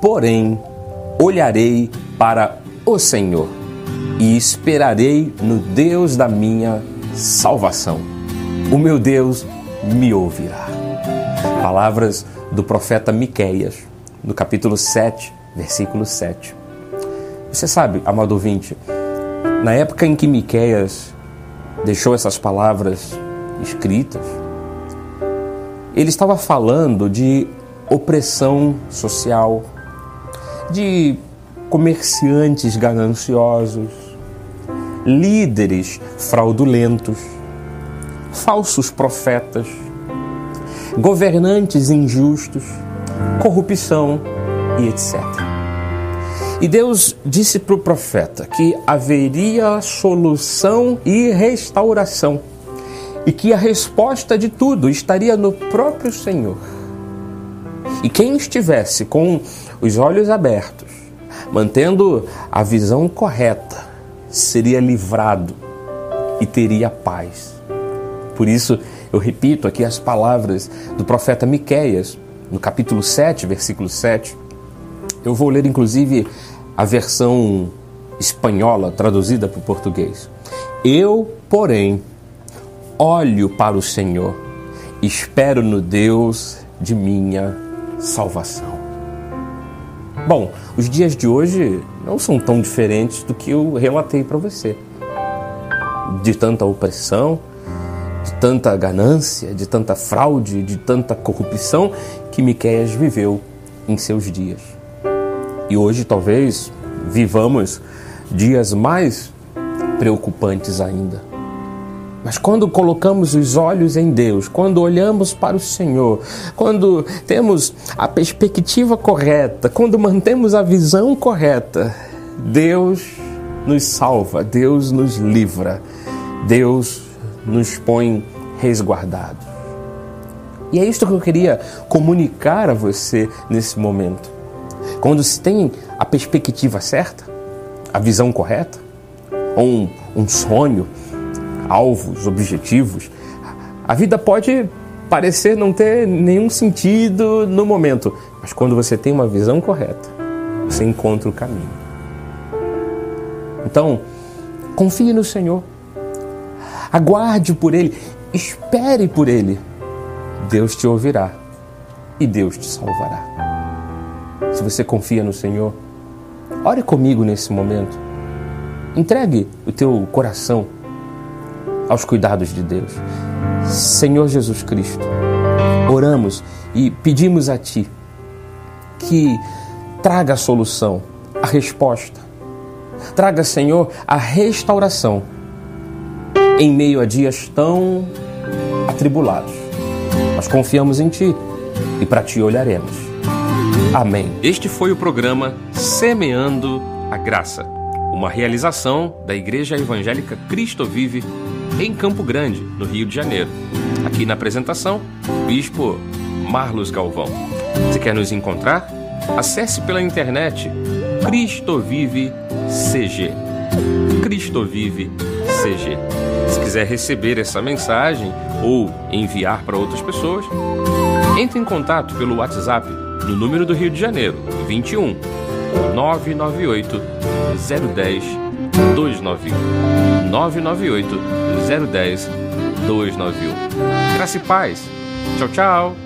porém, olharei para o Senhor e esperarei no Deus da minha salvação. O meu Deus me ouvirá. Palavras do profeta Miqueias, no capítulo 7, versículo 7. Você sabe, amado ouvinte, na época em que Miqueias deixou essas palavras escritas, ele estava falando de opressão social, de comerciantes gananciosos, líderes fraudulentos, falsos profetas, governantes injustos, corrupção e etc. E Deus disse para o profeta que haveria solução e restauração e que a resposta de tudo estaria no próprio Senhor. E quem estivesse com os olhos abertos, mantendo a visão correta, seria livrado e teria paz. Por isso, eu repito aqui as palavras do profeta Miqueias, no capítulo 7, versículo 7. Eu vou ler inclusive a versão espanhola traduzida para o português. Eu, porém, olho para o Senhor, espero no Deus de minha salvação. Bom, os dias de hoje não são tão diferentes do que eu relatei para você. De tanta opressão, de tanta ganância, de tanta fraude, de tanta corrupção que Miqueias viveu em seus dias. E hoje talvez vivamos dias mais preocupantes ainda. Mas quando colocamos os olhos em Deus, quando olhamos para o Senhor, quando temos a perspectiva correta, quando mantemos a visão correta, Deus nos salva, Deus nos livra, Deus nos põe resguardados. E é isto que eu queria comunicar a você nesse momento. Quando se tem a perspectiva certa, a visão correta, ou um, um sonho, alvos, objetivos, a vida pode parecer não ter nenhum sentido no momento, mas quando você tem uma visão correta, você encontra o caminho. Então, confie no Senhor, aguarde por Ele, espere por Ele. Deus te ouvirá e Deus te salvará. Se você confia no Senhor, ore comigo nesse momento. Entregue o teu coração aos cuidados de Deus. Senhor Jesus Cristo, oramos e pedimos a Ti que traga a solução, a resposta. Traga, Senhor, a restauração em meio a dias tão atribulados. Nós confiamos em Ti e para Ti olharemos. Amém. Este foi o programa Semeando a Graça, uma realização da Igreja Evangélica Cristo Vive em Campo Grande, no Rio de Janeiro. Aqui na apresentação, Bispo Marlos Galvão. Se quer nos encontrar? Acesse pela internet Cristo Vive CG. Cristo Vive CG. Se quiser receber essa mensagem ou enviar para outras pessoas, entre em contato pelo WhatsApp no número do Rio de Janeiro, 21 998 010 291 998 010 291. Graça e paz. Tchau, tchau.